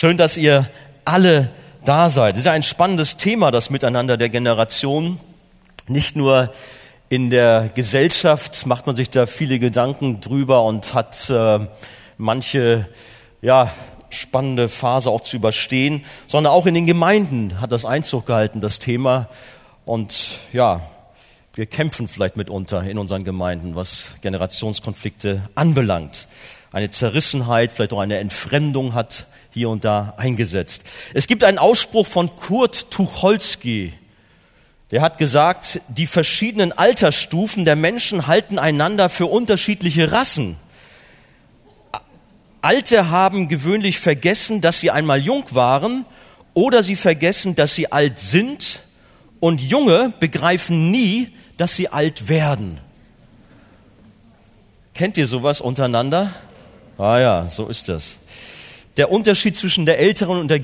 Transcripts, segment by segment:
Schön, dass ihr alle da seid. Es ist ja ein spannendes Thema, das Miteinander der Generation. Nicht nur in der Gesellschaft macht man sich da viele Gedanken drüber und hat äh, manche ja, spannende Phase auch zu überstehen, sondern auch in den Gemeinden hat das Einzug gehalten, das Thema. Und ja, wir kämpfen vielleicht mitunter in unseren Gemeinden, was Generationskonflikte anbelangt. Eine Zerrissenheit, vielleicht auch eine Entfremdung hat hier und da eingesetzt. Es gibt einen Ausspruch von Kurt Tucholsky. Der hat gesagt, die verschiedenen Altersstufen der Menschen halten einander für unterschiedliche Rassen. Alte haben gewöhnlich vergessen, dass sie einmal jung waren oder sie vergessen, dass sie alt sind und Junge begreifen nie, dass sie alt werden. Kennt ihr sowas untereinander? Ah ja, so ist das. Der Unterschied zwischen der älteren und der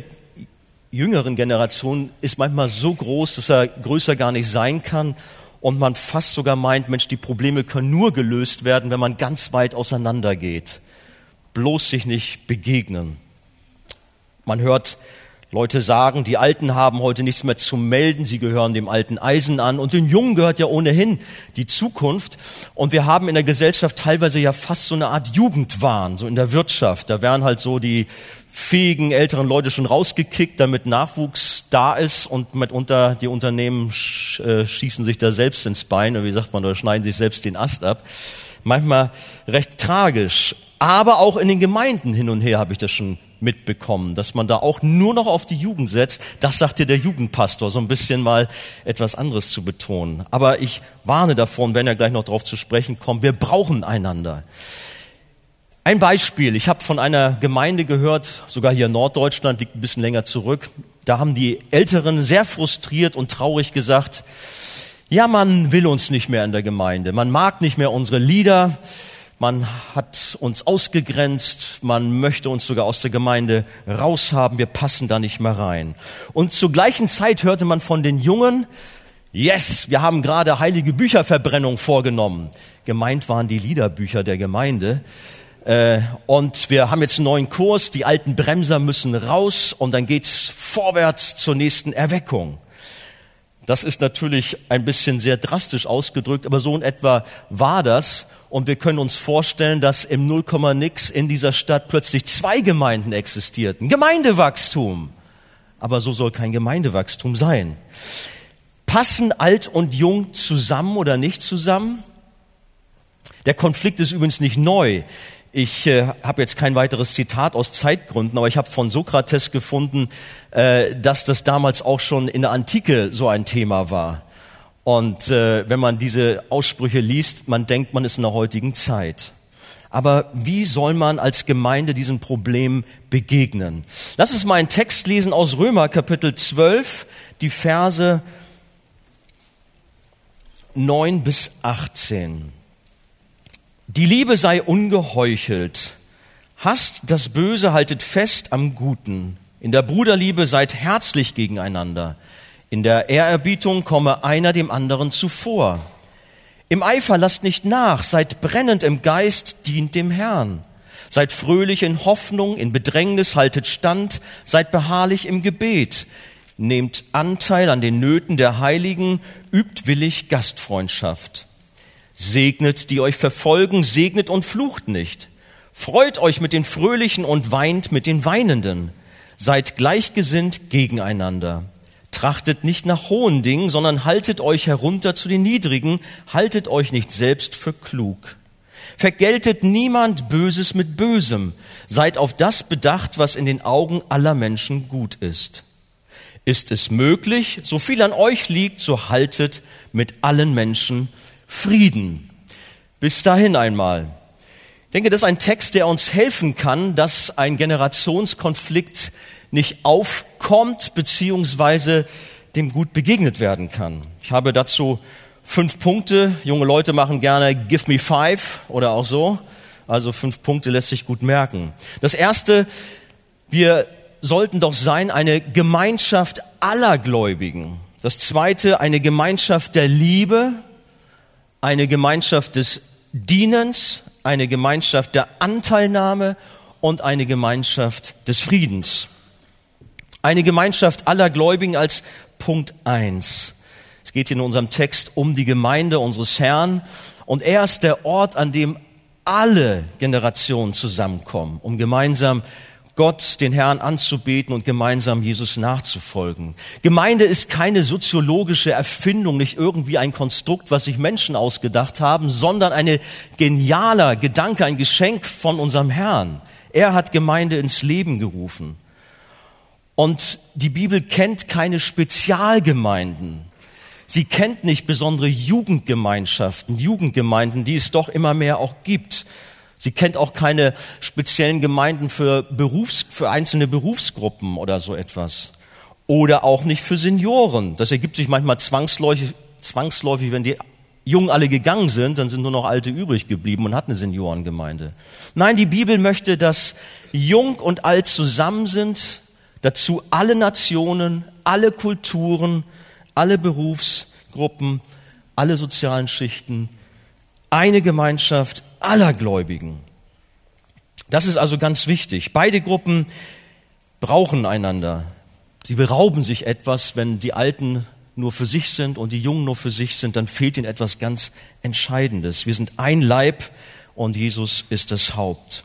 jüngeren Generation ist manchmal so groß, dass er größer gar nicht sein kann und man fast sogar meint, Mensch, die Probleme können nur gelöst werden, wenn man ganz weit auseinander geht bloß sich nicht begegnen. Man hört Leute sagen, die Alten haben heute nichts mehr zu melden, sie gehören dem alten Eisen an und den Jungen gehört ja ohnehin die Zukunft. Und wir haben in der Gesellschaft teilweise ja fast so eine Art Jugendwahn, so in der Wirtschaft. Da werden halt so die fähigen älteren Leute schon rausgekickt, damit Nachwuchs da ist und mitunter die Unternehmen äh, schießen sich da selbst ins Bein, oder wie sagt man, oder schneiden sich selbst den Ast ab. Manchmal recht tragisch. Aber auch in den Gemeinden hin und her habe ich das schon mitbekommen, dass man da auch nur noch auf die Jugend setzt. Das sagt dir der Jugendpastor, so ein bisschen mal etwas anderes zu betonen. Aber ich warne davon, wenn er gleich noch darauf zu sprechen kommt, wir brauchen einander. Ein Beispiel, ich habe von einer Gemeinde gehört, sogar hier in Norddeutschland, liegt ein bisschen länger zurück. Da haben die Älteren sehr frustriert und traurig gesagt, ja, man will uns nicht mehr in der Gemeinde, man mag nicht mehr unsere Lieder, man hat uns ausgegrenzt, man möchte uns sogar aus der Gemeinde raushaben, wir passen da nicht mehr rein. Und zur gleichen Zeit hörte man von den Jungen, yes, wir haben gerade heilige Bücherverbrennung vorgenommen. Gemeint waren die Liederbücher der Gemeinde. Äh, und wir haben jetzt einen neuen Kurs, die alten Bremser müssen raus und dann geht's vorwärts zur nächsten Erweckung. Das ist natürlich ein bisschen sehr drastisch ausgedrückt, aber so in etwa war das. Und wir können uns vorstellen, dass im Nullkomma-Nix in dieser Stadt plötzlich zwei Gemeinden existierten. Gemeindewachstum. Aber so soll kein Gemeindewachstum sein. Passen alt und jung zusammen oder nicht zusammen? Der Konflikt ist übrigens nicht neu. Ich äh, habe jetzt kein weiteres Zitat aus Zeitgründen, aber ich habe von Sokrates gefunden, äh, dass das damals auch schon in der Antike so ein Thema war. Und äh, wenn man diese Aussprüche liest, man denkt, man ist in der heutigen Zeit. Aber wie soll man als Gemeinde diesem Problem begegnen? Lass uns mal einen Text lesen aus Römer Kapitel 12, die Verse 9 bis 18. Die Liebe sei ungeheuchelt. Hasst das Böse, haltet fest am Guten. In der Bruderliebe seid herzlich gegeneinander. In der Ehrerbietung komme einer dem anderen zuvor. Im Eifer lasst nicht nach, seid brennend im Geist, dient dem Herrn. Seid fröhlich in Hoffnung, in Bedrängnis haltet stand, seid beharrlich im Gebet. Nehmt Anteil an den Nöten der Heiligen, übt willig Gastfreundschaft. Segnet, die euch verfolgen, segnet und flucht nicht. Freut euch mit den Fröhlichen und weint mit den Weinenden. Seid gleichgesinnt gegeneinander. Trachtet nicht nach hohen Dingen, sondern haltet euch herunter zu den Niedrigen, haltet euch nicht selbst für klug. Vergeltet niemand Böses mit Bösem, seid auf das bedacht, was in den Augen aller Menschen gut ist. Ist es möglich, so viel an euch liegt, so haltet mit allen Menschen Frieden. Bis dahin einmal. Ich denke, das ist ein Text, der uns helfen kann, dass ein Generationskonflikt nicht aufkommt, beziehungsweise dem gut begegnet werden kann. Ich habe dazu fünf Punkte. Junge Leute machen gerne Give me five oder auch so. Also fünf Punkte lässt sich gut merken. Das erste, wir sollten doch sein eine Gemeinschaft aller Gläubigen. Das zweite, eine Gemeinschaft der Liebe eine Gemeinschaft des Dienens, eine Gemeinschaft der Anteilnahme und eine Gemeinschaft des Friedens. Eine Gemeinschaft aller Gläubigen als Punkt eins. Es geht in unserem Text um die Gemeinde unseres Herrn und er ist der Ort, an dem alle Generationen zusammenkommen, um gemeinsam Gott, den Herrn anzubeten und gemeinsam Jesus nachzufolgen. Gemeinde ist keine soziologische Erfindung, nicht irgendwie ein Konstrukt, was sich Menschen ausgedacht haben, sondern eine genialer Gedanke, ein Geschenk von unserem Herrn. Er hat Gemeinde ins Leben gerufen. Und die Bibel kennt keine Spezialgemeinden. Sie kennt nicht besondere Jugendgemeinschaften, Jugendgemeinden, die es doch immer mehr auch gibt. Sie kennt auch keine speziellen Gemeinden für, Berufs-, für einzelne Berufsgruppen oder so etwas. Oder auch nicht für Senioren. Das ergibt sich manchmal zwangsläufig, zwangsläufig, wenn die Jungen alle gegangen sind, dann sind nur noch Alte übrig geblieben und hat eine Seniorengemeinde. Nein, die Bibel möchte, dass Jung und Alt zusammen sind, dazu alle Nationen, alle Kulturen, alle Berufsgruppen, alle sozialen Schichten, eine Gemeinschaft aller Gläubigen. Das ist also ganz wichtig. Beide Gruppen brauchen einander. Sie berauben sich etwas, wenn die Alten nur für sich sind und die Jungen nur für sich sind, dann fehlt ihnen etwas ganz Entscheidendes. Wir sind ein Leib und Jesus ist das Haupt.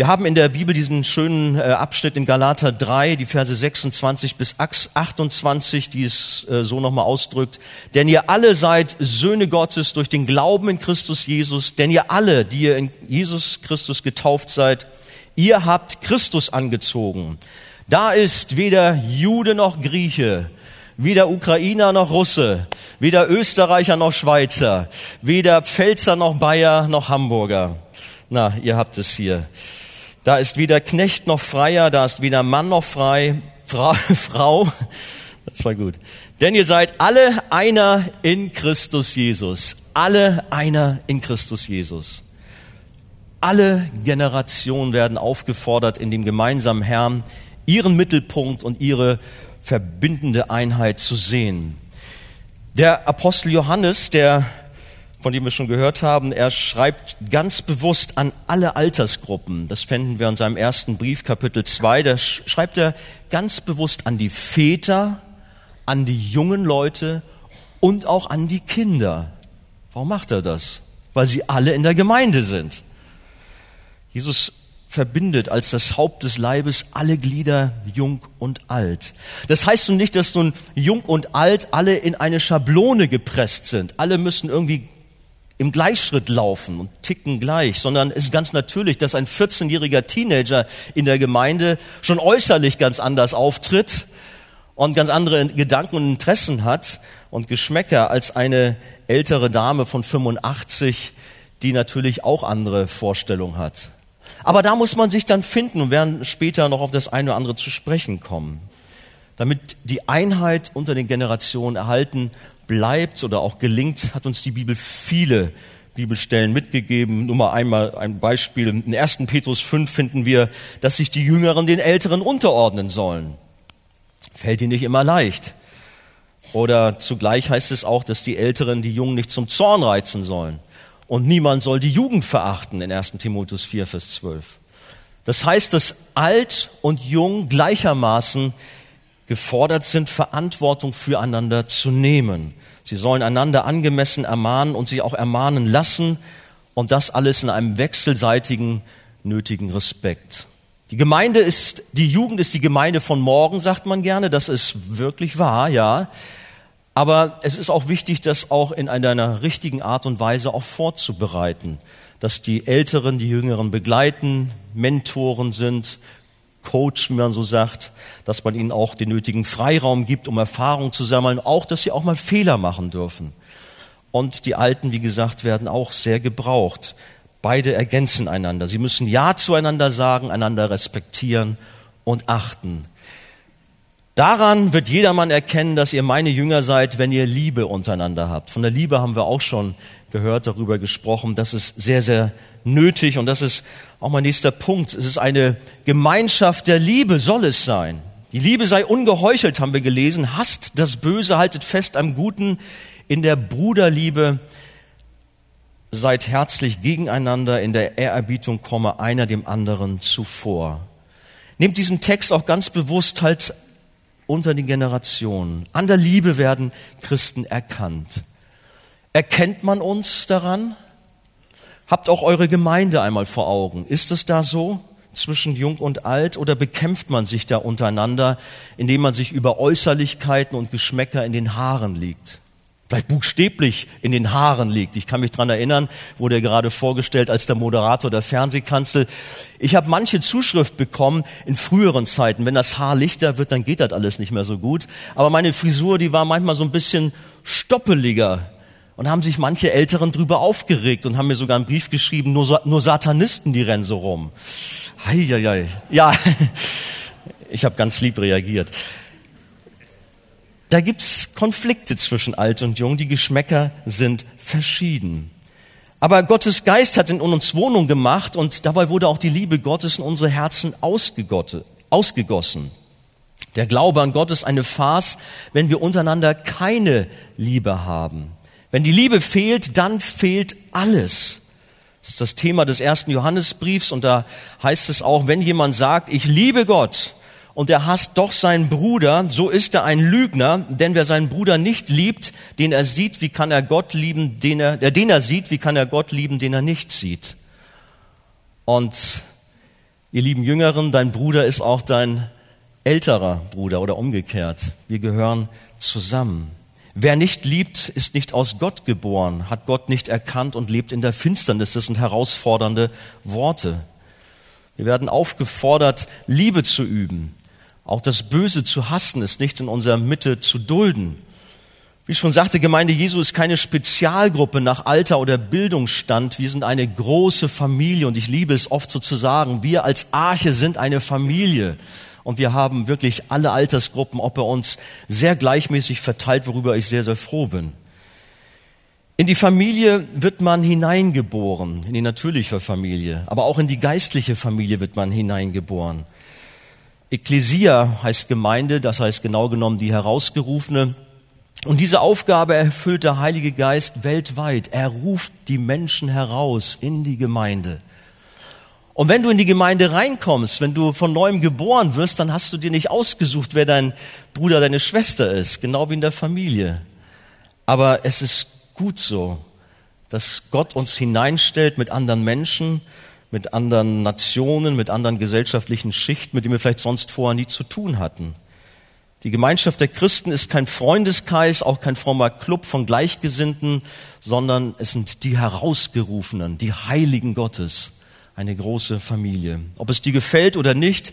Wir haben in der Bibel diesen schönen äh, Abschnitt in Galater 3, die Verse 26 bis 28, die es äh, so nochmal ausdrückt. Denn ihr alle seid Söhne Gottes durch den Glauben in Christus Jesus. Denn ihr alle, die ihr in Jesus Christus getauft seid, ihr habt Christus angezogen. Da ist weder Jude noch Grieche, weder Ukrainer noch Russe, weder Österreicher noch Schweizer, weder Pfälzer noch Bayer noch Hamburger. Na, ihr habt es hier. Da ist weder Knecht noch Freier, da ist weder Mann noch frei, Frau, Frau. Das war gut. Denn ihr seid alle einer in Christus Jesus. Alle einer in Christus Jesus. Alle Generationen werden aufgefordert, in dem gemeinsamen Herrn ihren Mittelpunkt und ihre verbindende Einheit zu sehen. Der Apostel Johannes, der von dem wir schon gehört haben, er schreibt ganz bewusst an alle Altersgruppen. Das fänden wir in seinem ersten Brief, Kapitel 2. Da schreibt er ganz bewusst an die Väter, an die jungen Leute und auch an die Kinder. Warum macht er das? Weil sie alle in der Gemeinde sind. Jesus verbindet als das Haupt des Leibes alle Glieder, jung und alt. Das heißt nun nicht, dass nun jung und alt alle in eine Schablone gepresst sind. Alle müssen irgendwie im Gleichschritt laufen und ticken gleich, sondern es ist ganz natürlich, dass ein 14-jähriger Teenager in der Gemeinde schon äußerlich ganz anders auftritt und ganz andere Gedanken und Interessen hat und Geschmäcker als eine ältere Dame von 85, die natürlich auch andere Vorstellungen hat. Aber da muss man sich dann finden und werden später noch auf das eine oder andere zu sprechen kommen. Damit die Einheit unter den Generationen erhalten bleibt oder auch gelingt, hat uns die Bibel viele Bibelstellen mitgegeben. Nur mal einmal ein Beispiel. In 1. Petrus 5 finden wir, dass sich die Jüngeren den Älteren unterordnen sollen. Fällt ihnen nicht immer leicht. Oder zugleich heißt es auch, dass die Älteren die Jungen nicht zum Zorn reizen sollen. Und niemand soll die Jugend verachten in 1. Timotheus 4, Vers 12. Das heißt, dass alt und jung gleichermaßen gefordert sind, Verantwortung füreinander zu nehmen. Sie sollen einander angemessen ermahnen und sich auch ermahnen lassen und das alles in einem wechselseitigen, nötigen Respekt. Die Gemeinde ist, die Jugend ist die Gemeinde von morgen, sagt man gerne. Das ist wirklich wahr, ja. Aber es ist auch wichtig, das auch in einer richtigen Art und Weise auch vorzubereiten. Dass die Älteren die Jüngeren begleiten, Mentoren sind, Coach, wie man so sagt, dass man ihnen auch den nötigen Freiraum gibt, um Erfahrung zu sammeln, auch, dass sie auch mal Fehler machen dürfen. Und die Alten, wie gesagt, werden auch sehr gebraucht. Beide ergänzen einander. Sie müssen Ja zueinander sagen, einander respektieren und achten. Daran wird jedermann erkennen, dass ihr meine Jünger seid, wenn ihr Liebe untereinander habt. Von der Liebe haben wir auch schon gehört, darüber gesprochen. Das ist sehr, sehr nötig und das ist auch mein nächster Punkt. Es ist eine Gemeinschaft der Liebe, soll es sein. Die Liebe sei ungeheuchelt, haben wir gelesen. Hasst das Böse, haltet fest am Guten. In der Bruderliebe seid herzlich gegeneinander. In der Ehrerbietung komme einer dem anderen zuvor. nehmt diesen Text auch ganz bewusst halt unter den Generationen. An der Liebe werden Christen erkannt. Erkennt man uns daran? Habt auch eure Gemeinde einmal vor Augen. Ist es da so zwischen Jung und Alt oder bekämpft man sich da untereinander, indem man sich über Äußerlichkeiten und Geschmäcker in den Haaren liegt? Vielleicht buchstäblich in den Haaren liegt. Ich kann mich dran erinnern, wurde er gerade vorgestellt als der Moderator der Fernsehkanzel. Ich habe manche Zuschrift bekommen in früheren Zeiten. Wenn das Haar lichter wird, dann geht das alles nicht mehr so gut. Aber meine Frisur, die war manchmal so ein bisschen stoppeliger und haben sich manche Älteren drüber aufgeregt und haben mir sogar einen Brief geschrieben, nur, nur Satanisten, die rennen so rum. Heieiei. Ja, ich habe ganz lieb reagiert. Da gibt's Konflikte zwischen alt und jung, die Geschmäcker sind verschieden. Aber Gottes Geist hat in uns Wohnung gemacht und dabei wurde auch die Liebe Gottes in unsere Herzen ausgegossen. Der Glaube an Gott ist eine Farce, wenn wir untereinander keine Liebe haben. Wenn die Liebe fehlt, dann fehlt alles. Das ist das Thema des ersten Johannesbriefs und da heißt es auch, wenn jemand sagt, ich liebe Gott und er hasst doch seinen Bruder, so ist er ein Lügner, denn wer seinen Bruder nicht liebt, den er sieht, wie kann er Gott lieben, den er, äh, den er sieht, wie kann er Gott lieben, den er nicht sieht? Und ihr lieben Jüngeren, dein Bruder ist auch dein älterer Bruder oder umgekehrt. Wir gehören zusammen. Wer nicht liebt, ist nicht aus Gott geboren, hat Gott nicht erkannt und lebt in der Finsternis. Das sind herausfordernde Worte. Wir werden aufgefordert, Liebe zu üben. Auch das Böse zu hassen ist nicht in unserer Mitte zu dulden. Wie ich schon sagte, Gemeinde Jesu ist keine Spezialgruppe nach Alter oder Bildungsstand. Wir sind eine große Familie und ich liebe es oft so zu sagen, wir als Arche sind eine Familie und wir haben wirklich alle Altersgruppen ob er uns sehr gleichmäßig verteilt, worüber ich sehr, sehr froh bin. In die Familie wird man hineingeboren, in die natürliche Familie, aber auch in die geistliche Familie wird man hineingeboren. Ecclesia heißt Gemeinde, das heißt genau genommen die Herausgerufene. Und diese Aufgabe erfüllt der Heilige Geist weltweit. Er ruft die Menschen heraus in die Gemeinde. Und wenn du in die Gemeinde reinkommst, wenn du von neuem geboren wirst, dann hast du dir nicht ausgesucht, wer dein Bruder, deine Schwester ist, genau wie in der Familie. Aber es ist gut so, dass Gott uns hineinstellt mit anderen Menschen, mit anderen Nationen, mit anderen gesellschaftlichen Schichten, mit denen wir vielleicht sonst vorher nie zu tun hatten. Die Gemeinschaft der Christen ist kein Freundeskreis, auch kein frommer Club von Gleichgesinnten, sondern es sind die Herausgerufenen, die Heiligen Gottes eine große Familie. Ob es dir gefällt oder nicht,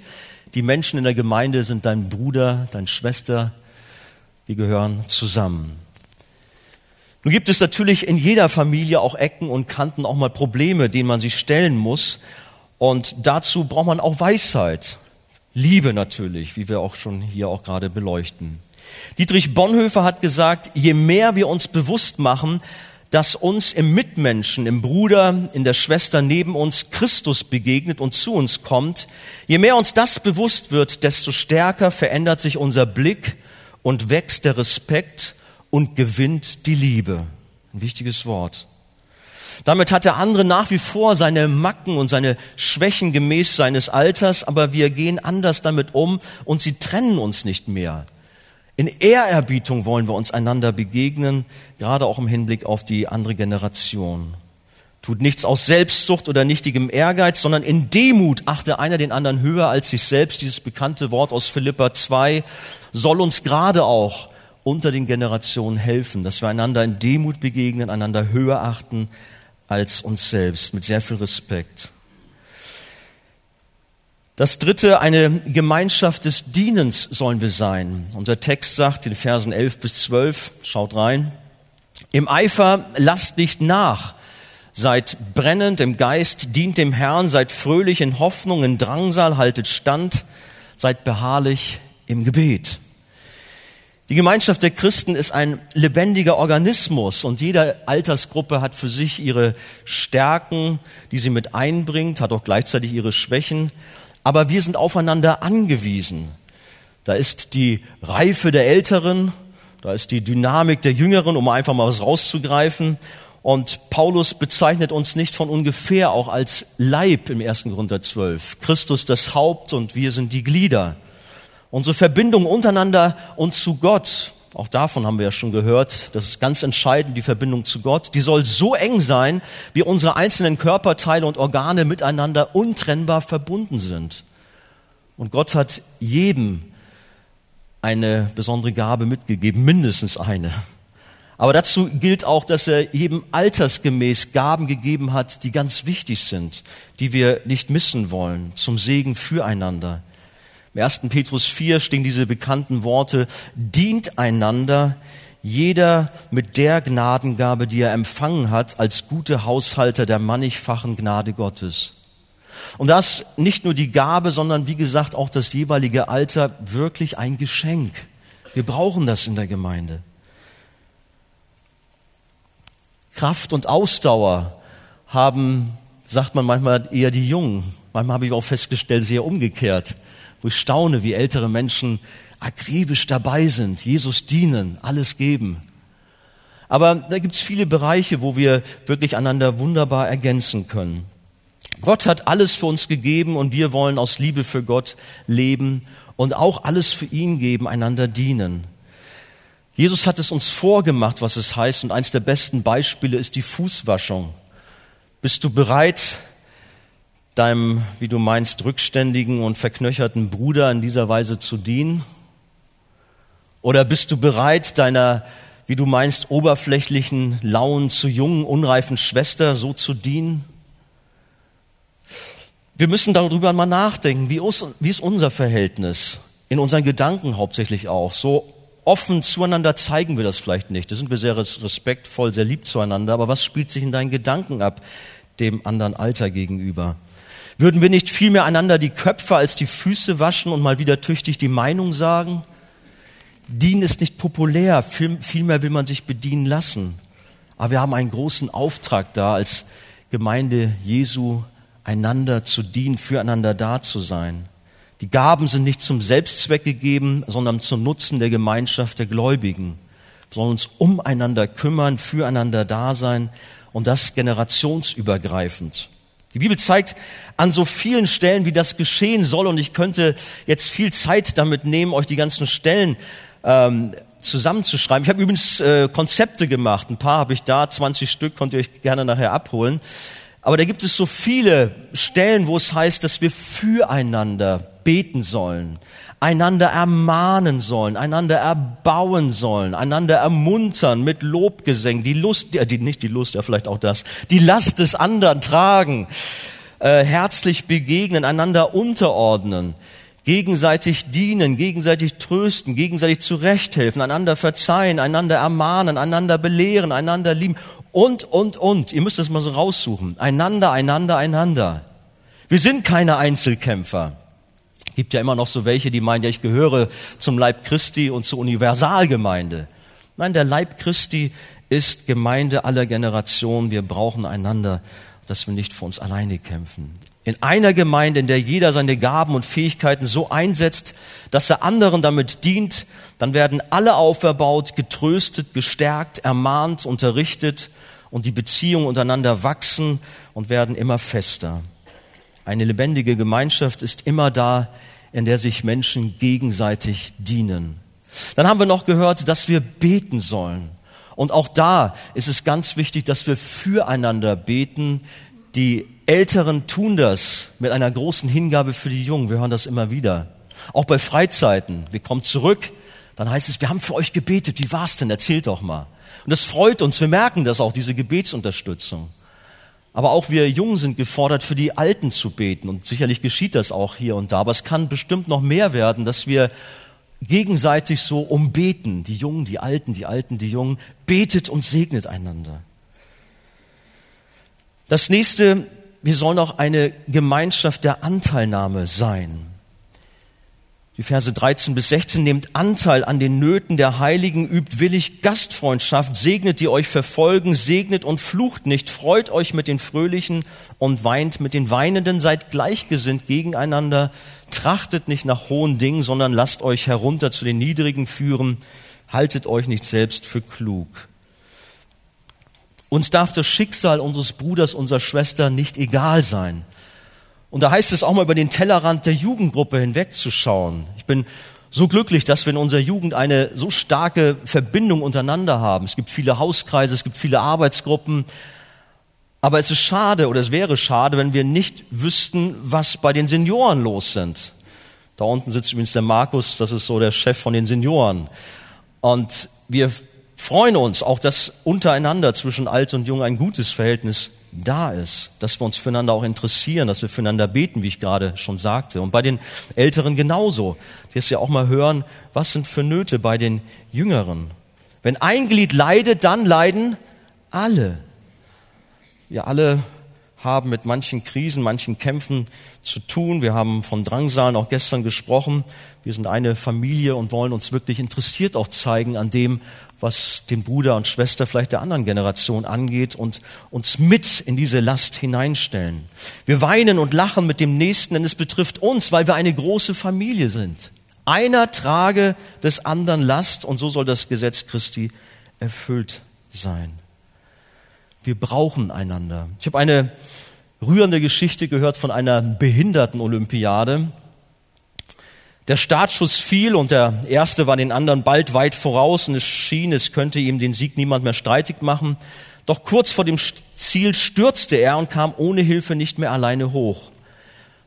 die Menschen in der Gemeinde sind dein Bruder, deine Schwester, wir gehören zusammen. Nun gibt es natürlich in jeder Familie auch Ecken und Kanten, auch mal Probleme, denen man sich stellen muss. Und dazu braucht man auch Weisheit. Liebe natürlich, wie wir auch schon hier auch gerade beleuchten. Dietrich Bonhoeffer hat gesagt, je mehr wir uns bewusst machen, dass uns im Mitmenschen, im Bruder, in der Schwester neben uns Christus begegnet und zu uns kommt, je mehr uns das bewusst wird, desto stärker verändert sich unser Blick und wächst der Respekt und gewinnt die Liebe. Ein wichtiges Wort. Damit hat der andere nach wie vor seine Macken und seine Schwächen gemäß seines Alters, aber wir gehen anders damit um und sie trennen uns nicht mehr. In Ehrerbietung wollen wir uns einander begegnen, gerade auch im Hinblick auf die andere Generation. Tut nichts aus Selbstsucht oder nichtigem Ehrgeiz, sondern in Demut achte einer den anderen höher als sich selbst. Dieses bekannte Wort aus Philippa 2 soll uns gerade auch unter den Generationen helfen, dass wir einander in Demut begegnen, einander höher achten als uns selbst, mit sehr viel Respekt. Das dritte, eine Gemeinschaft des Dienens sollen wir sein. Unser Text sagt in Versen 11 bis 12, schaut rein, im Eifer lasst nicht nach, seid brennend im Geist, dient dem Herrn, seid fröhlich in Hoffnung, in Drangsal, haltet stand, seid beharrlich im Gebet. Die Gemeinschaft der Christen ist ein lebendiger Organismus und jede Altersgruppe hat für sich ihre Stärken, die sie mit einbringt, hat auch gleichzeitig ihre Schwächen aber wir sind aufeinander angewiesen. Da ist die Reife der Älteren, da ist die Dynamik der Jüngeren, um einfach mal was rauszugreifen. Und Paulus bezeichnet uns nicht von ungefähr auch als Leib im 1. Korinther 12. Christus das Haupt und wir sind die Glieder. Unsere Verbindung untereinander und zu Gott, auch davon haben wir ja schon gehört, das ist ganz entscheidend, die Verbindung zu Gott, die soll so eng sein, wie unsere einzelnen Körperteile und Organe miteinander untrennbar verbunden sind. Und Gott hat jedem eine besondere Gabe mitgegeben, mindestens eine. Aber dazu gilt auch, dass er jedem altersgemäß Gaben gegeben hat, die ganz wichtig sind, die wir nicht missen wollen, zum Segen füreinander. Im 1. Petrus 4 stehen diese bekannten Worte, dient einander, jeder mit der Gnadengabe, die er empfangen hat, als gute Haushalter der mannigfachen Gnade Gottes. Und das nicht nur die Gabe, sondern wie gesagt auch das jeweilige Alter wirklich ein Geschenk. Wir brauchen das in der Gemeinde. Kraft und Ausdauer haben, sagt man manchmal eher die Jungen. Manchmal habe ich auch festgestellt, sehr umgekehrt, wo ich staune, wie ältere Menschen akribisch dabei sind, Jesus dienen, alles geben. Aber da gibt es viele Bereiche, wo wir wirklich einander wunderbar ergänzen können. Gott hat alles für uns gegeben und wir wollen aus Liebe für Gott leben und auch alles für ihn geben, einander dienen. Jesus hat es uns vorgemacht, was es heißt, und eins der besten Beispiele ist die Fußwaschung. Bist du bereit, deinem, wie du meinst, rückständigen und verknöcherten Bruder in dieser Weise zu dienen? Oder bist du bereit, deiner, wie du meinst, oberflächlichen, lauen, zu jungen, unreifen Schwester so zu dienen? Wir müssen darüber mal nachdenken, wie ist unser Verhältnis? In unseren Gedanken hauptsächlich auch. So offen zueinander zeigen wir das vielleicht nicht. Da sind wir sehr respektvoll, sehr lieb zueinander. Aber was spielt sich in deinen Gedanken ab, dem anderen Alter gegenüber? Würden wir nicht vielmehr einander die Köpfe als die Füße waschen und mal wieder tüchtig die Meinung sagen? Dienen ist nicht populär, vielmehr will man sich bedienen lassen. Aber wir haben einen großen Auftrag da, als Gemeinde Jesu einander zu dienen, füreinander da zu sein. Die Gaben sind nicht zum Selbstzweck gegeben, sondern zum Nutzen der Gemeinschaft der Gläubigen. Wir sollen uns umeinander kümmern, füreinander da sein und das generationsübergreifend. Die Bibel zeigt an so vielen Stellen, wie das geschehen soll und ich könnte jetzt viel Zeit damit nehmen, euch die ganzen Stellen ähm, zusammenzuschreiben. Ich habe übrigens äh, Konzepte gemacht, ein paar habe ich da, 20 Stück, könnt ihr euch gerne nachher abholen. Aber da gibt es so viele Stellen, wo es heißt, dass wir füreinander beten sollen, einander ermahnen sollen, einander erbauen sollen, einander ermuntern mit Lobgesängen, die Lust, die, nicht die Lust, ja vielleicht auch das, die Last des anderen tragen, äh, herzlich begegnen, einander unterordnen, gegenseitig dienen, gegenseitig trösten, gegenseitig zurechthelfen, einander verzeihen, einander ermahnen, einander belehren, einander lieben und, und, und. Ihr müsst das mal so raussuchen. Einander, einander, einander. Wir sind keine Einzelkämpfer. Gibt ja immer noch so welche, die meinen, ja, ich gehöre zum Leib Christi und zur Universalgemeinde. Nein, der Leib Christi ist Gemeinde aller Generationen. Wir brauchen einander, dass wir nicht für uns alleine kämpfen. In einer Gemeinde, in der jeder seine Gaben und Fähigkeiten so einsetzt, dass er anderen damit dient, dann werden alle auferbaut, getröstet, gestärkt, ermahnt, unterrichtet und die Beziehungen untereinander wachsen und werden immer fester. Eine lebendige Gemeinschaft ist immer da, in der sich Menschen gegenseitig dienen. Dann haben wir noch gehört, dass wir beten sollen. Und auch da ist es ganz wichtig, dass wir füreinander beten. Die Älteren tun das mit einer großen Hingabe für die Jungen. Wir hören das immer wieder. Auch bei Freizeiten. Wir kommen zurück, dann heißt es, wir haben für euch gebetet. Wie war's denn? Erzählt doch mal. Und das freut uns. Wir merken das auch, diese Gebetsunterstützung. Aber auch wir Jungen sind gefordert, für die Alten zu beten. Und sicherlich geschieht das auch hier und da. Aber es kann bestimmt noch mehr werden, dass wir gegenseitig so umbeten. Die Jungen, die Alten, die Alten, die Jungen. Betet und segnet einander. Das nächste, wir sollen auch eine Gemeinschaft der Anteilnahme sein. Die Verse 13 bis 16 nehmt Anteil an den Nöten der Heiligen, übt willig Gastfreundschaft, segnet die euch verfolgen, segnet und flucht nicht, freut euch mit den Fröhlichen und weint mit den Weinenden, seid gleichgesinnt gegeneinander, trachtet nicht nach hohen Dingen, sondern lasst euch herunter zu den Niedrigen führen, haltet euch nicht selbst für klug. Uns darf das Schicksal unseres Bruders, unserer Schwester nicht egal sein. Und da heißt es auch mal über den Tellerrand der Jugendgruppe hinwegzuschauen. Ich bin so glücklich, dass wir in unserer Jugend eine so starke Verbindung untereinander haben. Es gibt viele Hauskreise, es gibt viele Arbeitsgruppen. Aber es ist schade oder es wäre schade, wenn wir nicht wüssten, was bei den Senioren los sind. Da unten sitzt übrigens der Markus, das ist so der Chef von den Senioren. Und wir freuen uns auch, dass untereinander zwischen alt und jung ein gutes Verhältnis da ist, dass wir uns füreinander auch interessieren, dass wir füreinander beten, wie ich gerade schon sagte. Und bei den Älteren genauso, die es ja auch mal hören, was sind für Nöte bei den Jüngeren. Wenn ein Glied leidet, dann leiden alle. Wir alle haben mit manchen Krisen, manchen Kämpfen zu tun. Wir haben von Drangsalen auch gestern gesprochen. Wir sind eine Familie und wollen uns wirklich interessiert auch zeigen an dem, was den Bruder und Schwester vielleicht der anderen Generation angeht und uns mit in diese Last hineinstellen. Wir weinen und lachen mit dem Nächsten, denn es betrifft uns, weil wir eine große Familie sind. Einer trage des anderen Last und so soll das Gesetz Christi erfüllt sein. Wir brauchen einander. Ich habe eine rührende Geschichte gehört von einer Behinderten-Olympiade. Der Startschuss fiel und der erste war den anderen bald weit voraus und es schien, es könnte ihm den Sieg niemand mehr streitig machen. Doch kurz vor dem Ziel stürzte er und kam ohne Hilfe nicht mehr alleine hoch.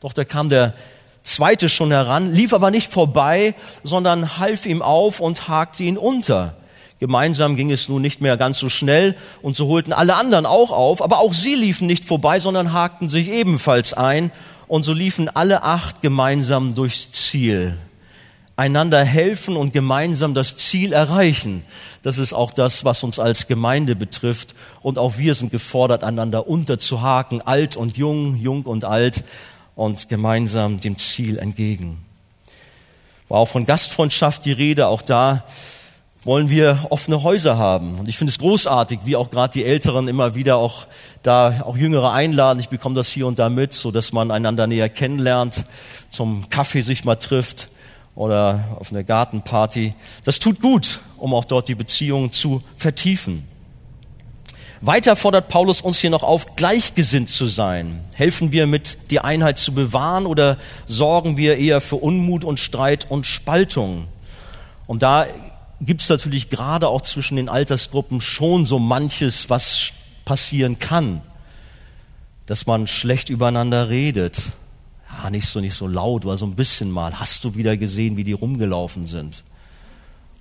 Doch da kam der zweite schon heran, lief aber nicht vorbei, sondern half ihm auf und hakte ihn unter. Gemeinsam ging es nun nicht mehr ganz so schnell und so holten alle anderen auch auf, aber auch sie liefen nicht vorbei, sondern hakten sich ebenfalls ein und so liefen alle acht gemeinsam durchs Ziel. Einander helfen und gemeinsam das Ziel erreichen. Das ist auch das, was uns als Gemeinde betrifft. Und auch wir sind gefordert, einander unterzuhaken, alt und jung, jung und alt, und gemeinsam dem Ziel entgegen. War auch von Gastfreundschaft die Rede, auch da wollen wir offene Häuser haben. Und ich finde es großartig, wie auch gerade die Älteren immer wieder auch da auch Jüngere einladen. Ich bekomme das hier und da mit, so dass man einander näher kennenlernt, zum Kaffee sich mal trifft oder auf eine Gartenparty. Das tut gut, um auch dort die Beziehungen zu vertiefen. Weiter fordert Paulus uns hier noch auf, gleichgesinnt zu sein. Helfen wir mit, die Einheit zu bewahren oder sorgen wir eher für Unmut und Streit und Spaltung? Und da gibt es natürlich gerade auch zwischen den Altersgruppen schon so manches, was passieren kann. Dass man schlecht übereinander redet. Ja, nicht so, nicht so laut, aber so ein bisschen mal. Hast du wieder gesehen, wie die rumgelaufen sind?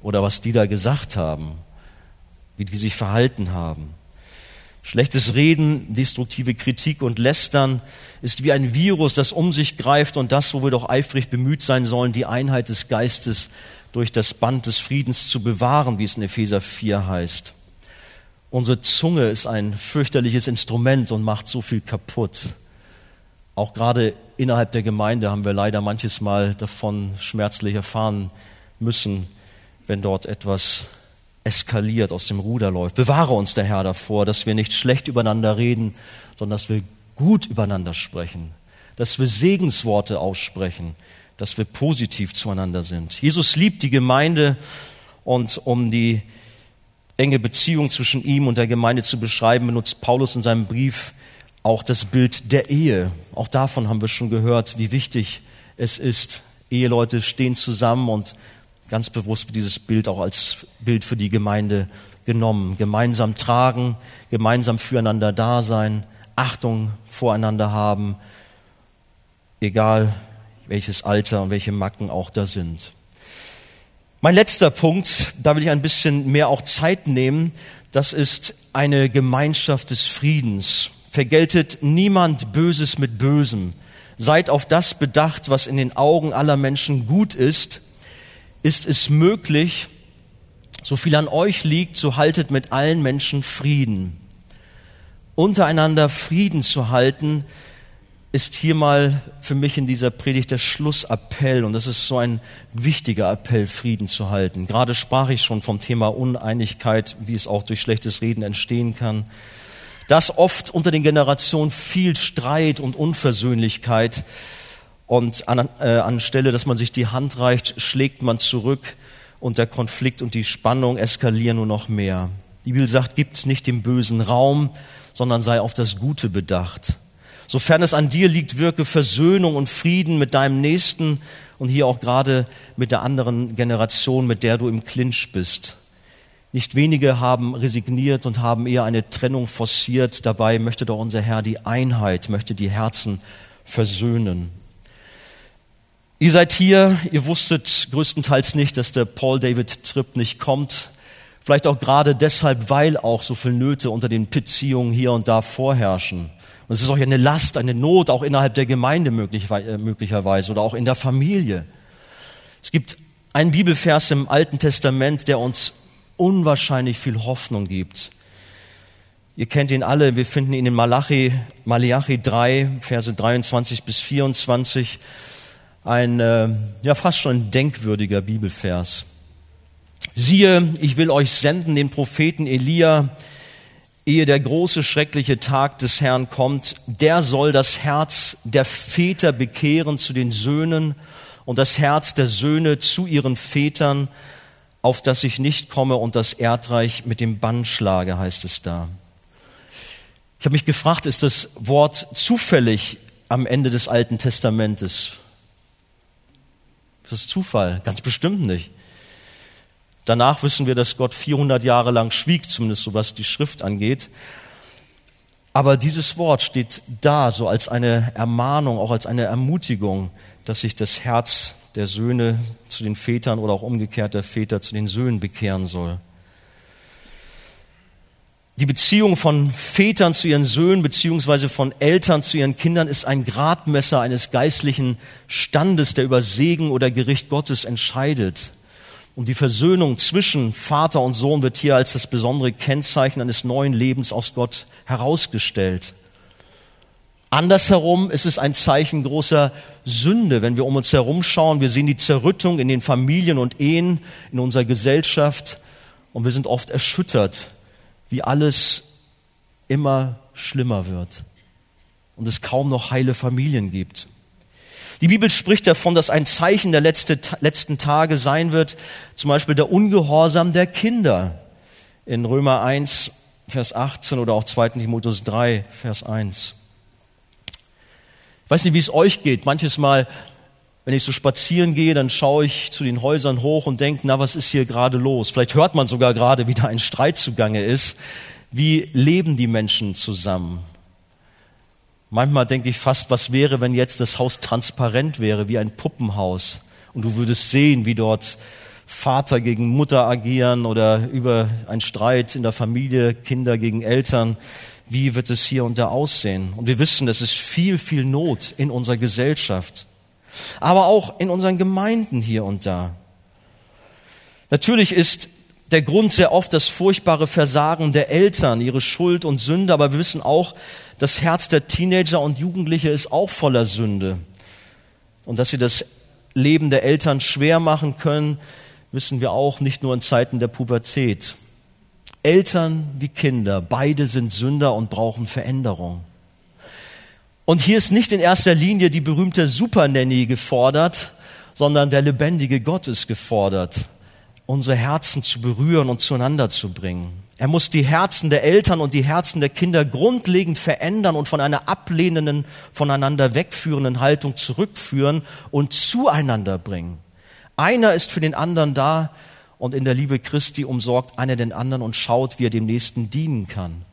Oder was die da gesagt haben? Wie die sich verhalten haben? Schlechtes Reden, destruktive Kritik und Lästern ist wie ein Virus, das um sich greift und das, wo wir doch eifrig bemüht sein sollen, die Einheit des Geistes durch das Band des Friedens zu bewahren, wie es in Epheser 4 heißt. Unsere Zunge ist ein fürchterliches Instrument und macht so viel kaputt. Auch gerade innerhalb der Gemeinde haben wir leider manches Mal davon schmerzlich erfahren müssen, wenn dort etwas eskaliert, aus dem Ruder läuft. Bewahre uns der Herr davor, dass wir nicht schlecht übereinander reden, sondern dass wir gut übereinander sprechen, dass wir Segensworte aussprechen, dass wir positiv zueinander sind. Jesus liebt die Gemeinde und um die enge Beziehung zwischen ihm und der Gemeinde zu beschreiben, benutzt Paulus in seinem Brief auch das Bild der Ehe. Auch davon haben wir schon gehört, wie wichtig es ist. Eheleute stehen zusammen und ganz bewusst wird dieses Bild auch als Bild für die Gemeinde genommen. Gemeinsam tragen, gemeinsam füreinander da sein, Achtung voreinander haben, egal welches Alter und welche Macken auch da sind. Mein letzter Punkt, da will ich ein bisschen mehr auch Zeit nehmen, das ist eine Gemeinschaft des Friedens. Vergeltet niemand Böses mit Bösem. Seid auf das bedacht, was in den Augen aller Menschen gut ist. Ist es möglich, so viel an euch liegt, so haltet mit allen Menschen Frieden. Untereinander Frieden zu halten, ist hier mal für mich in dieser Predigt der Schlussappell und das ist so ein wichtiger Appell, Frieden zu halten. Gerade sprach ich schon vom Thema Uneinigkeit, wie es auch durch schlechtes Reden entstehen kann. Das oft unter den Generationen viel Streit und Unversöhnlichkeit und an, äh, anstelle, dass man sich die Hand reicht, schlägt man zurück und der Konflikt und die Spannung eskalieren nur noch mehr. Die Bibel sagt, gibt nicht dem Bösen Raum, sondern sei auf das Gute bedacht. Sofern es an dir liegt, wirke Versöhnung und Frieden mit deinem Nächsten und hier auch gerade mit der anderen Generation, mit der du im Clinch bist. Nicht wenige haben resigniert und haben eher eine Trennung forciert. Dabei möchte doch unser Herr die Einheit, möchte die Herzen versöhnen. Ihr seid hier, ihr wusstet größtenteils nicht, dass der Paul David Tripp nicht kommt. Vielleicht auch gerade deshalb, weil auch so viele Nöte unter den Beziehungen hier und da vorherrschen. Und es ist auch eine Last, eine Not, auch innerhalb der Gemeinde äh, möglicherweise oder auch in der Familie. Es gibt einen Bibelvers im Alten Testament, der uns unwahrscheinlich viel Hoffnung gibt. Ihr kennt ihn alle, wir finden ihn in Malachi, Malachi 3, Verse 23 bis 24. Ein, äh, ja, fast schon ein denkwürdiger Bibelvers. Siehe, ich will euch senden den Propheten Elia, ehe der große schreckliche Tag des Herrn kommt. Der soll das Herz der Väter bekehren zu den Söhnen und das Herz der Söhne zu ihren Vätern, auf das ich nicht komme und das Erdreich mit dem Bann schlage, heißt es da. Ich habe mich gefragt, ist das Wort zufällig am Ende des Alten Testamentes? Das ist Zufall, ganz bestimmt nicht. Danach wissen wir, dass Gott 400 Jahre lang schwieg, zumindest so was die Schrift angeht. Aber dieses Wort steht da so als eine Ermahnung, auch als eine Ermutigung, dass sich das Herz der Söhne zu den Vätern oder auch umgekehrt der Väter zu den Söhnen bekehren soll. Die Beziehung von Vätern zu ihren Söhnen beziehungsweise von Eltern zu ihren Kindern ist ein Gradmesser eines geistlichen Standes, der über Segen oder Gericht Gottes entscheidet. Und die Versöhnung zwischen Vater und Sohn wird hier als das besondere Kennzeichen eines neuen Lebens aus Gott herausgestellt. Andersherum ist es ein Zeichen großer Sünde, wenn wir um uns herum schauen. Wir sehen die Zerrüttung in den Familien und Ehen, in unserer Gesellschaft und wir sind oft erschüttert, wie alles immer schlimmer wird und es kaum noch heile Familien gibt. Die Bibel spricht davon, dass ein Zeichen der letzten Tage sein wird, zum Beispiel der Ungehorsam der Kinder in Römer 1, Vers 18 oder auch 2. Timotheus 3, Vers 1. Ich weiß nicht, wie es euch geht. Manches Mal, wenn ich so spazieren gehe, dann schaue ich zu den Häusern hoch und denke, na, was ist hier gerade los? Vielleicht hört man sogar gerade, wie da ein Streit zugange ist. Wie leben die Menschen zusammen? Manchmal denke ich fast, was wäre, wenn jetzt das Haus transparent wäre, wie ein Puppenhaus, und du würdest sehen, wie dort Vater gegen Mutter agieren oder über einen Streit in der Familie, Kinder gegen Eltern, wie wird es hier und da aussehen? Und wir wissen, es ist viel, viel Not in unserer Gesellschaft, aber auch in unseren Gemeinden hier und da. Natürlich ist der Grund sehr oft das furchtbare Versagen der Eltern, ihre Schuld und Sünde, aber wir wissen auch, das Herz der Teenager und Jugendliche ist auch voller Sünde. Und dass sie das Leben der Eltern schwer machen können, wissen wir auch nicht nur in Zeiten der Pubertät. Eltern wie Kinder, beide sind Sünder und brauchen Veränderung. Und hier ist nicht in erster Linie die berühmte Supernanny gefordert, sondern der lebendige Gott ist gefordert, unsere Herzen zu berühren und zueinander zu bringen. Er muss die Herzen der Eltern und die Herzen der Kinder grundlegend verändern und von einer ablehnenden, voneinander wegführenden Haltung zurückführen und zueinander bringen. Einer ist für den anderen da, und in der Liebe Christi umsorgt einer den anderen und schaut, wie er dem Nächsten dienen kann.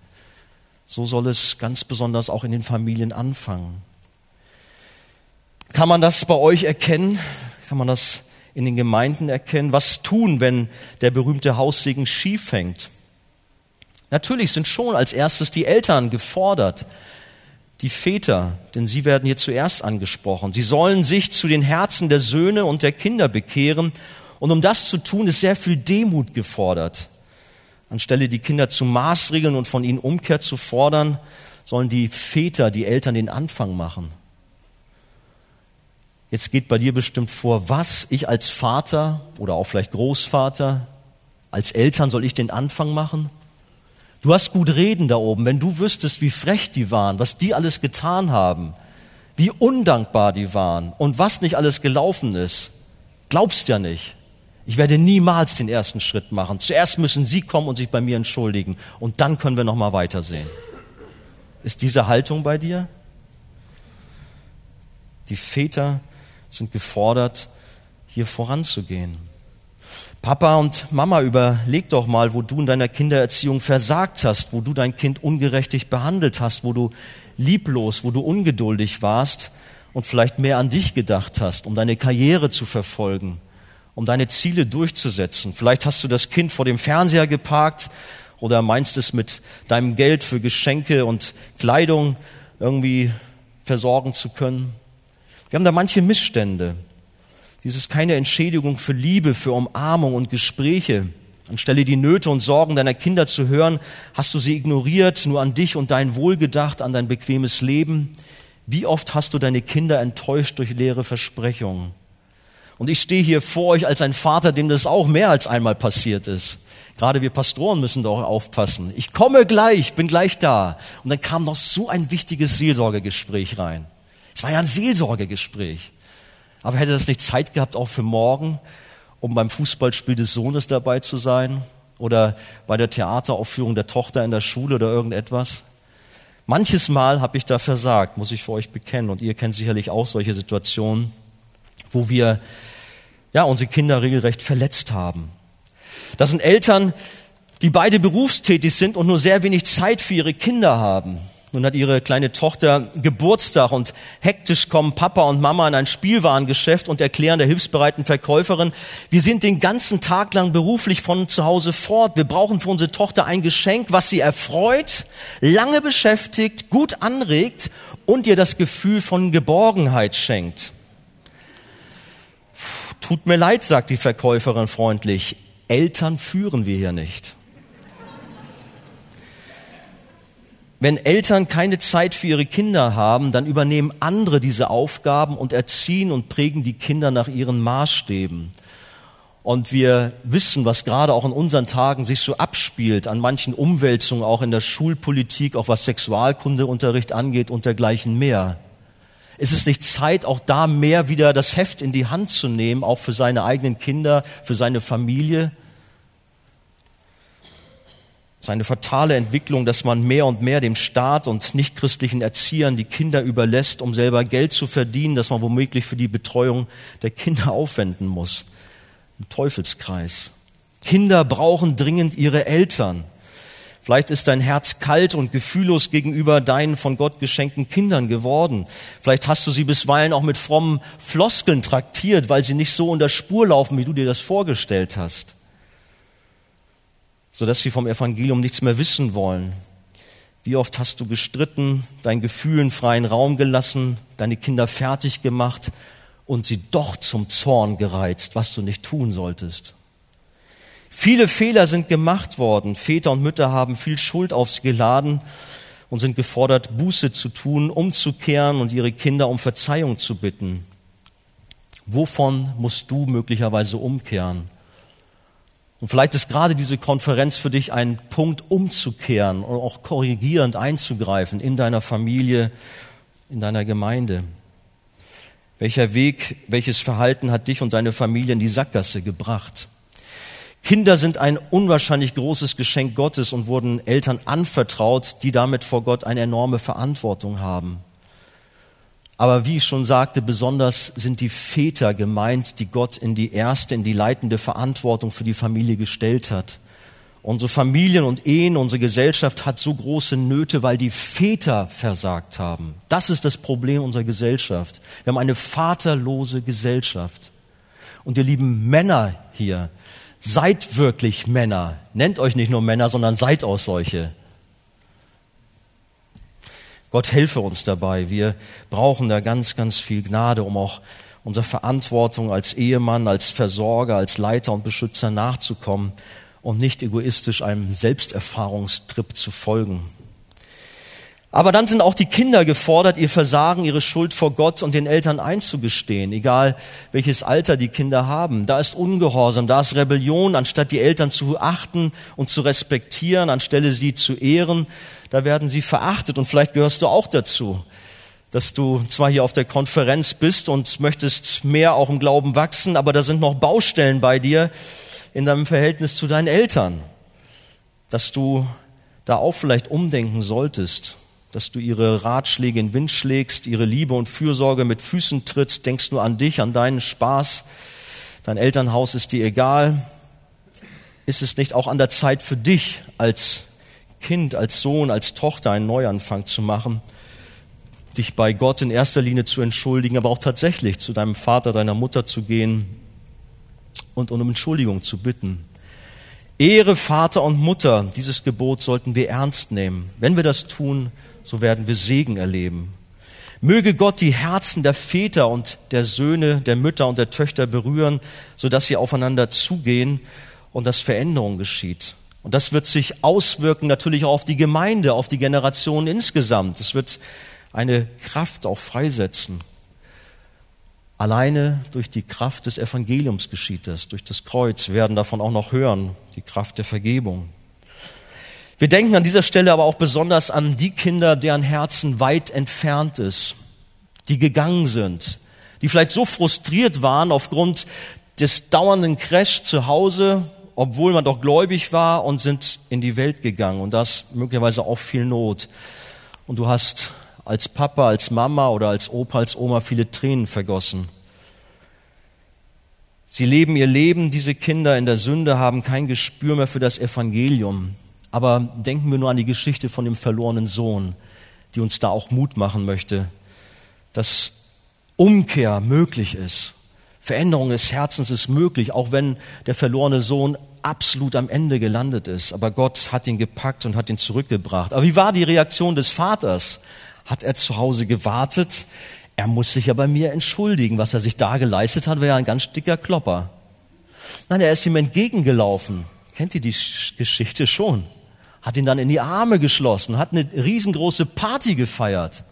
So soll es ganz besonders auch in den Familien anfangen. Kann man das bei euch erkennen? Kann man das in den Gemeinden erkennen? Was tun, wenn der berühmte Haussegen schief hängt? Natürlich sind schon als erstes die Eltern gefordert, die Väter, denn sie werden hier zuerst angesprochen. Sie sollen sich zu den Herzen der Söhne und der Kinder bekehren und um das zu tun, ist sehr viel Demut gefordert. Anstelle die Kinder zu maßregeln und von ihnen Umkehr zu fordern, sollen die Väter, die Eltern den Anfang machen. Jetzt geht bei dir bestimmt vor, was ich als Vater oder auch vielleicht Großvater, als Eltern soll ich den Anfang machen? Du hast gut reden da oben, wenn du wüsstest, wie frech die waren, was die alles getan haben, wie undankbar die waren und was nicht alles gelaufen ist. Glaubst ja nicht. Ich werde niemals den ersten Schritt machen. Zuerst müssen Sie kommen und sich bei mir entschuldigen und dann können wir noch mal weitersehen. Ist diese Haltung bei dir? Die Väter sind gefordert, hier voranzugehen. Papa und Mama, überleg doch mal, wo du in deiner Kindererziehung versagt hast, wo du dein Kind ungerechtig behandelt hast, wo du lieblos, wo du ungeduldig warst und vielleicht mehr an dich gedacht hast, um deine Karriere zu verfolgen, um deine Ziele durchzusetzen. Vielleicht hast du das Kind vor dem Fernseher geparkt oder meinst es mit deinem Geld für Geschenke und Kleidung irgendwie versorgen zu können. Wir haben da manche Missstände. Dies ist keine Entschädigung für Liebe, für Umarmung und Gespräche. Anstelle die Nöte und Sorgen deiner Kinder zu hören, hast du sie ignoriert, nur an dich und dein Wohl gedacht, an dein bequemes Leben. Wie oft hast du deine Kinder enttäuscht durch leere Versprechungen? Und ich stehe hier vor euch als ein Vater, dem das auch mehr als einmal passiert ist. Gerade wir Pastoren müssen da auch aufpassen. Ich komme gleich, bin gleich da. Und dann kam noch so ein wichtiges Seelsorgegespräch rein. Es war ja ein Seelsorgegespräch. Aber hätte das nicht Zeit gehabt, auch für morgen, um beim Fußballspiel des Sohnes dabei zu sein? Oder bei der Theateraufführung der Tochter in der Schule oder irgendetwas? Manches Mal habe ich da versagt, muss ich für euch bekennen. Und ihr kennt sicherlich auch solche Situationen, wo wir ja, unsere Kinder regelrecht verletzt haben. Das sind Eltern, die beide berufstätig sind und nur sehr wenig Zeit für ihre Kinder haben. Nun hat ihre kleine Tochter Geburtstag und hektisch kommen Papa und Mama in ein Spielwarengeschäft und erklären der hilfsbereiten Verkäuferin, wir sind den ganzen Tag lang beruflich von zu Hause fort. Wir brauchen für unsere Tochter ein Geschenk, was sie erfreut, lange beschäftigt, gut anregt und ihr das Gefühl von Geborgenheit schenkt. Tut mir leid, sagt die Verkäuferin freundlich. Eltern führen wir hier nicht. Wenn Eltern keine Zeit für ihre Kinder haben, dann übernehmen andere diese Aufgaben und erziehen und prägen die Kinder nach ihren Maßstäben. Und wir wissen, was gerade auch in unseren Tagen sich so abspielt, an manchen Umwälzungen, auch in der Schulpolitik, auch was Sexualkundeunterricht angeht und dergleichen mehr. Ist es nicht Zeit, auch da mehr wieder das Heft in die Hand zu nehmen, auch für seine eigenen Kinder, für seine Familie? Es ist eine fatale Entwicklung, dass man mehr und mehr dem Staat und nichtchristlichen Erziehern die Kinder überlässt, um selber Geld zu verdienen, dass man womöglich für die Betreuung der Kinder aufwenden muss. Ein Teufelskreis. Kinder brauchen dringend ihre Eltern. Vielleicht ist dein Herz kalt und gefühllos gegenüber deinen von Gott geschenkten Kindern geworden. Vielleicht hast du sie bisweilen auch mit frommen Floskeln traktiert, weil sie nicht so in der Spur laufen, wie du dir das vorgestellt hast sodass sie vom Evangelium nichts mehr wissen wollen. Wie oft hast du gestritten, deinen Gefühlen freien Raum gelassen, deine Kinder fertig gemacht und sie doch zum Zorn gereizt, was du nicht tun solltest. Viele Fehler sind gemacht worden. Väter und Mütter haben viel Schuld auf sie geladen und sind gefordert, Buße zu tun, umzukehren und ihre Kinder um Verzeihung zu bitten. Wovon musst du möglicherweise umkehren? Und vielleicht ist gerade diese Konferenz für dich ein Punkt, umzukehren und auch korrigierend einzugreifen in deiner Familie, in deiner Gemeinde. Welcher Weg, welches Verhalten hat dich und deine Familie in die Sackgasse gebracht? Kinder sind ein unwahrscheinlich großes Geschenk Gottes und wurden Eltern anvertraut, die damit vor Gott eine enorme Verantwortung haben. Aber wie ich schon sagte, besonders sind die Väter gemeint, die Gott in die erste, in die leitende Verantwortung für die Familie gestellt hat. Unsere Familien und Ehen, unsere Gesellschaft hat so große Nöte, weil die Väter versagt haben. Das ist das Problem unserer Gesellschaft. Wir haben eine vaterlose Gesellschaft. Und ihr lieben Männer hier, seid wirklich Männer. Nennt euch nicht nur Männer, sondern seid auch solche. Gott helfe uns dabei. Wir brauchen da ganz, ganz viel Gnade, um auch unserer Verantwortung als Ehemann, als Versorger, als Leiter und Beschützer nachzukommen und nicht egoistisch einem Selbsterfahrungstrip zu folgen. Aber dann sind auch die Kinder gefordert, ihr Versagen, ihre Schuld vor Gott und den Eltern einzugestehen, egal welches Alter die Kinder haben. Da ist Ungehorsam, da ist Rebellion, anstatt die Eltern zu achten und zu respektieren, anstelle sie zu ehren, da werden sie verachtet und vielleicht gehörst du auch dazu. dass du zwar hier auf der Konferenz bist und möchtest mehr auch im Glauben wachsen, aber da sind noch Baustellen bei dir in deinem Verhältnis zu deinen Eltern, dass du da auch vielleicht umdenken solltest, dass du ihre Ratschläge in Wind schlägst, ihre Liebe und Fürsorge mit Füßen trittst, denkst nur an dich, an deinen Spaß, dein Elternhaus ist dir egal. Ist es nicht auch an der Zeit für dich als Kind, als Sohn, als Tochter einen Neuanfang zu machen? dich bei Gott in erster Linie zu entschuldigen, aber auch tatsächlich zu deinem Vater, deiner Mutter zu gehen und um Entschuldigung zu bitten. Ehre Vater und Mutter, dieses Gebot sollten wir ernst nehmen. Wenn wir das tun, so werden wir Segen erleben. Möge Gott die Herzen der Väter und der Söhne, der Mütter und der Töchter berühren, sodass sie aufeinander zugehen und dass Veränderung geschieht. Und das wird sich auswirken natürlich auch auf die Gemeinde, auf die Generation insgesamt. Es wird eine Kraft auch freisetzen. Alleine durch die Kraft des Evangeliums geschieht das, durch das Kreuz. Werden davon auch noch hören, die Kraft der Vergebung. Wir denken an dieser Stelle aber auch besonders an die Kinder, deren Herzen weit entfernt ist, die gegangen sind, die vielleicht so frustriert waren aufgrund des dauernden Crash zu Hause, obwohl man doch gläubig war und sind in die Welt gegangen und das möglicherweise auch viel Not. Und du hast als Papa, als Mama oder als Opa, als Oma viele Tränen vergossen. Sie leben ihr Leben, diese Kinder in der Sünde, haben kein Gespür mehr für das Evangelium. Aber denken wir nur an die Geschichte von dem verlorenen Sohn, die uns da auch Mut machen möchte, dass Umkehr möglich ist. Veränderung des Herzens ist möglich, auch wenn der verlorene Sohn absolut am Ende gelandet ist. Aber Gott hat ihn gepackt und hat ihn zurückgebracht. Aber wie war die Reaktion des Vaters? hat er zu Hause gewartet. Er muss sich ja bei mir entschuldigen. Was er sich da geleistet hat, wäre ein ganz dicker Klopper. Nein, er ist ihm entgegengelaufen. Kennt ihr die Geschichte schon? Hat ihn dann in die Arme geschlossen, hat eine riesengroße Party gefeiert.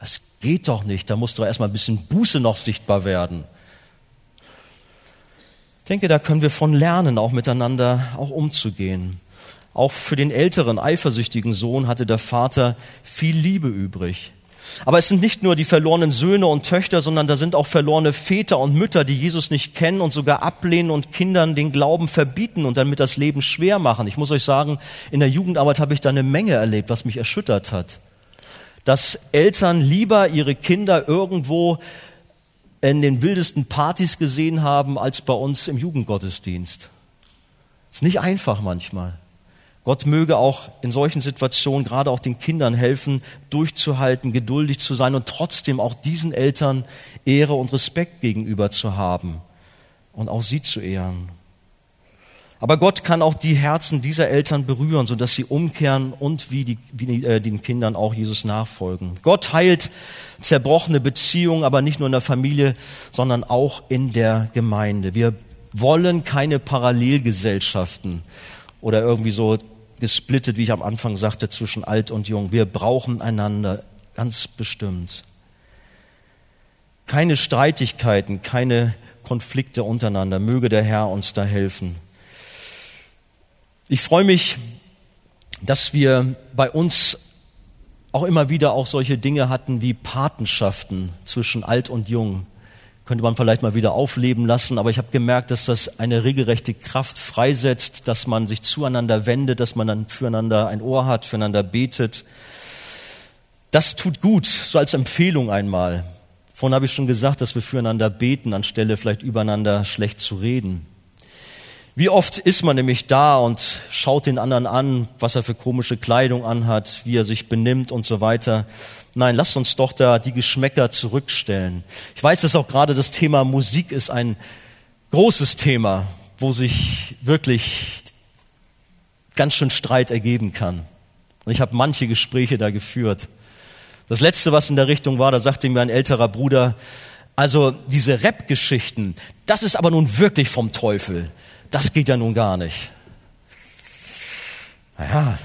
Das geht doch nicht. Da muss doch erstmal ein bisschen Buße noch sichtbar werden. Ich denke, da können wir von lernen, auch miteinander auch umzugehen. Auch für den älteren, eifersüchtigen Sohn hatte der Vater viel Liebe übrig. Aber es sind nicht nur die verlorenen Söhne und Töchter, sondern da sind auch verlorene Väter und Mütter, die Jesus nicht kennen und sogar ablehnen und Kindern den Glauben verbieten und damit das Leben schwer machen. Ich muss euch sagen, in der Jugendarbeit habe ich da eine Menge erlebt, was mich erschüttert hat. Dass Eltern lieber ihre Kinder irgendwo in den wildesten Partys gesehen haben, als bei uns im Jugendgottesdienst. Ist nicht einfach manchmal. Gott möge auch in solchen Situationen gerade auch den Kindern helfen, durchzuhalten, geduldig zu sein und trotzdem auch diesen Eltern Ehre und Respekt gegenüber zu haben und auch sie zu ehren. Aber Gott kann auch die Herzen dieser Eltern berühren, sodass sie umkehren und wie, die, wie äh, den Kindern auch Jesus nachfolgen. Gott heilt zerbrochene Beziehungen, aber nicht nur in der Familie, sondern auch in der Gemeinde. Wir wollen keine Parallelgesellschaften oder irgendwie so gesplittet, wie ich am Anfang sagte, zwischen alt und jung. Wir brauchen einander ganz bestimmt. Keine Streitigkeiten, keine Konflikte untereinander. Möge der Herr uns da helfen. Ich freue mich, dass wir bei uns auch immer wieder auch solche Dinge hatten wie Patenschaften zwischen alt und jung könnte man vielleicht mal wieder aufleben lassen, aber ich habe gemerkt, dass das eine regelrechte Kraft freisetzt, dass man sich zueinander wendet, dass man dann füreinander ein Ohr hat, füreinander betet. Das tut gut, so als Empfehlung einmal. Vorhin habe ich schon gesagt, dass wir füreinander beten, anstelle vielleicht übereinander schlecht zu reden. Wie oft ist man nämlich da und schaut den anderen an, was er für komische Kleidung anhat, wie er sich benimmt und so weiter. Nein, lasst uns doch da die Geschmäcker zurückstellen. Ich weiß, dass auch gerade das Thema Musik ist ein großes Thema, wo sich wirklich ganz schön Streit ergeben kann. Und ich habe manche Gespräche da geführt. Das letzte, was in der Richtung war, da sagte mir ein älterer Bruder, also diese Rap-Geschichten, das ist aber nun wirklich vom Teufel. Das geht ja nun gar nicht. Naja,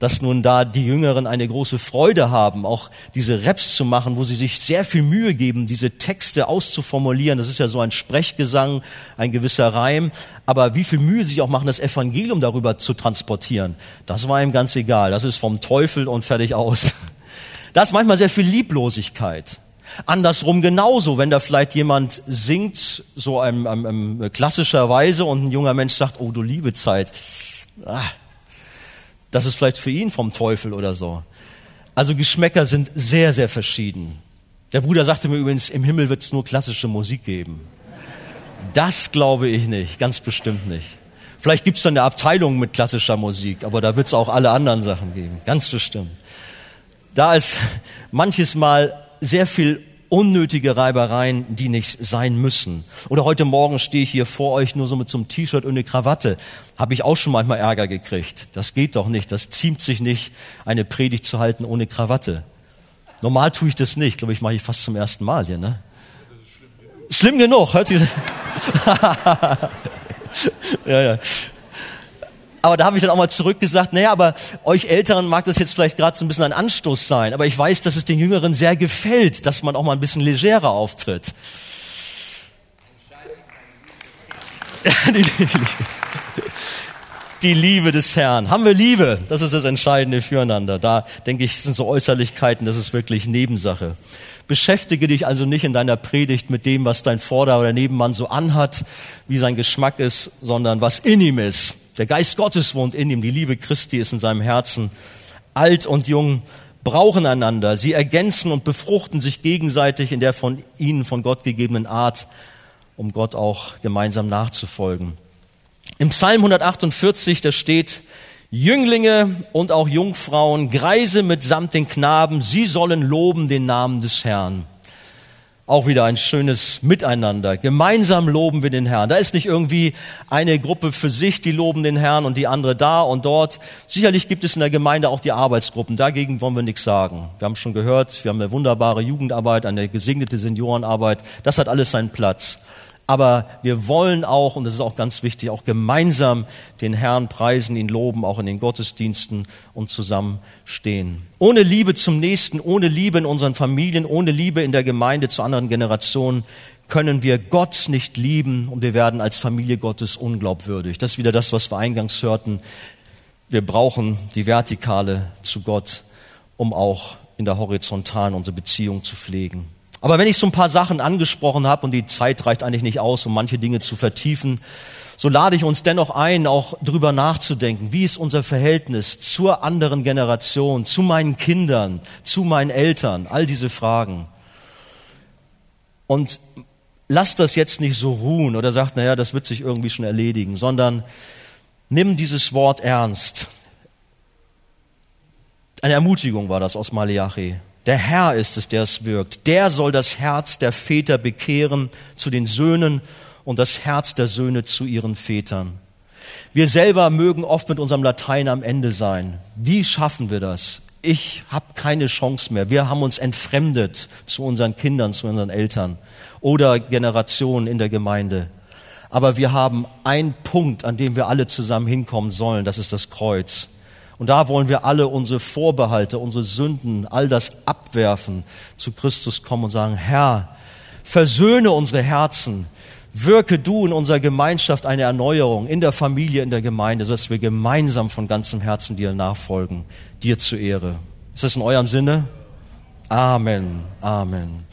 dass nun da die Jüngeren eine große Freude haben, auch diese Raps zu machen, wo sie sich sehr viel Mühe geben, diese Texte auszuformulieren. Das ist ja so ein Sprechgesang, ein gewisser Reim. Aber wie viel Mühe sie sich auch machen, das Evangelium darüber zu transportieren, das war ihm ganz egal. Das ist vom Teufel und fertig aus. Da ist manchmal sehr viel Lieblosigkeit. Andersrum genauso, wenn da vielleicht jemand singt, so einem, einem, einem klassischerweise und ein junger Mensch sagt, oh du liebe Zeit, ah, das ist vielleicht für ihn vom Teufel oder so. Also Geschmäcker sind sehr, sehr verschieden. Der Bruder sagte mir übrigens, im Himmel wird es nur klassische Musik geben. Das glaube ich nicht, ganz bestimmt nicht. Vielleicht gibt es dann eine Abteilung mit klassischer Musik, aber da wird es auch alle anderen Sachen geben, ganz bestimmt. Da ist manches Mal sehr viel unnötige Reibereien, die nicht sein müssen. Oder heute Morgen stehe ich hier vor euch nur so mit so einem T-Shirt und eine Krawatte. Habe ich auch schon manchmal Ärger gekriegt. Das geht doch nicht. Das ziemt sich nicht, eine Predigt zu halten ohne Krawatte. Normal tue ich das nicht. Glaube ich, mache ich fast zum ersten Mal hier. Ne? Schlimm genug. Hört ihr? ja, ja. Aber da habe ich dann auch mal zurückgesagt, naja, aber euch Älteren mag das jetzt vielleicht gerade so ein bisschen ein Anstoß sein, aber ich weiß, dass es den Jüngeren sehr gefällt, dass man auch mal ein bisschen legerer auftritt. die, die, Liebe des Herrn. Haben wir Liebe? Das ist das Entscheidende füreinander. Da denke ich, sind so Äußerlichkeiten, das ist wirklich Nebensache. Beschäftige dich also nicht in deiner Predigt mit dem, was dein Vorder- oder Nebenmann so anhat, wie sein Geschmack ist, sondern was in ihm ist. Der Geist Gottes wohnt in ihm, die Liebe Christi ist in seinem Herzen. Alt und jung brauchen einander. Sie ergänzen und befruchten sich gegenseitig in der von ihnen von Gott gegebenen Art, um Gott auch gemeinsam nachzufolgen. Im Psalm 148, da steht, Jünglinge und auch Jungfrauen, Greise mitsamt den Knaben, sie sollen loben den Namen des Herrn. Auch wieder ein schönes Miteinander. Gemeinsam loben wir den Herrn. Da ist nicht irgendwie eine Gruppe für sich, die loben den Herrn und die andere da und dort. Sicherlich gibt es in der Gemeinde auch die Arbeitsgruppen. Dagegen wollen wir nichts sagen. Wir haben schon gehört, wir haben eine wunderbare Jugendarbeit, eine gesegnete Seniorenarbeit. Das hat alles seinen Platz aber wir wollen auch, und das ist auch ganz wichtig, auch gemeinsam den Herrn preisen, ihn loben, auch in den Gottesdiensten und zusammenstehen. Ohne Liebe zum Nächsten, ohne Liebe in unseren Familien, ohne Liebe in der Gemeinde zu anderen Generationen können wir Gott nicht lieben und wir werden als Familie Gottes unglaubwürdig. Das ist wieder das, was wir eingangs hörten. Wir brauchen die Vertikale zu Gott, um auch in der Horizontalen unsere Beziehung zu pflegen. Aber wenn ich so ein paar Sachen angesprochen habe und die Zeit reicht eigentlich nicht aus, um manche Dinge zu vertiefen, so lade ich uns dennoch ein, auch drüber nachzudenken, wie ist unser Verhältnis zur anderen Generation, zu meinen Kindern, zu meinen Eltern, all diese Fragen. Und lasst das jetzt nicht so ruhen oder sagt, naja, das wird sich irgendwie schon erledigen, sondern nimm dieses Wort ernst. Eine Ermutigung war das aus Malachi. Der Herr ist es, der es wirkt. Der soll das Herz der Väter bekehren zu den Söhnen und das Herz der Söhne zu ihren Vätern. Wir selber mögen oft mit unserem Latein am Ende sein. Wie schaffen wir das? Ich habe keine Chance mehr. Wir haben uns entfremdet zu unseren Kindern, zu unseren Eltern oder Generationen in der Gemeinde. Aber wir haben einen Punkt, an dem wir alle zusammen hinkommen sollen. Das ist das Kreuz. Und da wollen wir alle unsere Vorbehalte, unsere Sünden, all das abwerfen, zu Christus kommen und sagen, Herr, versöhne unsere Herzen, wirke du in unserer Gemeinschaft eine Erneuerung, in der Familie, in der Gemeinde, sodass wir gemeinsam von ganzem Herzen dir nachfolgen, dir zur Ehre. Ist das in eurem Sinne? Amen, Amen.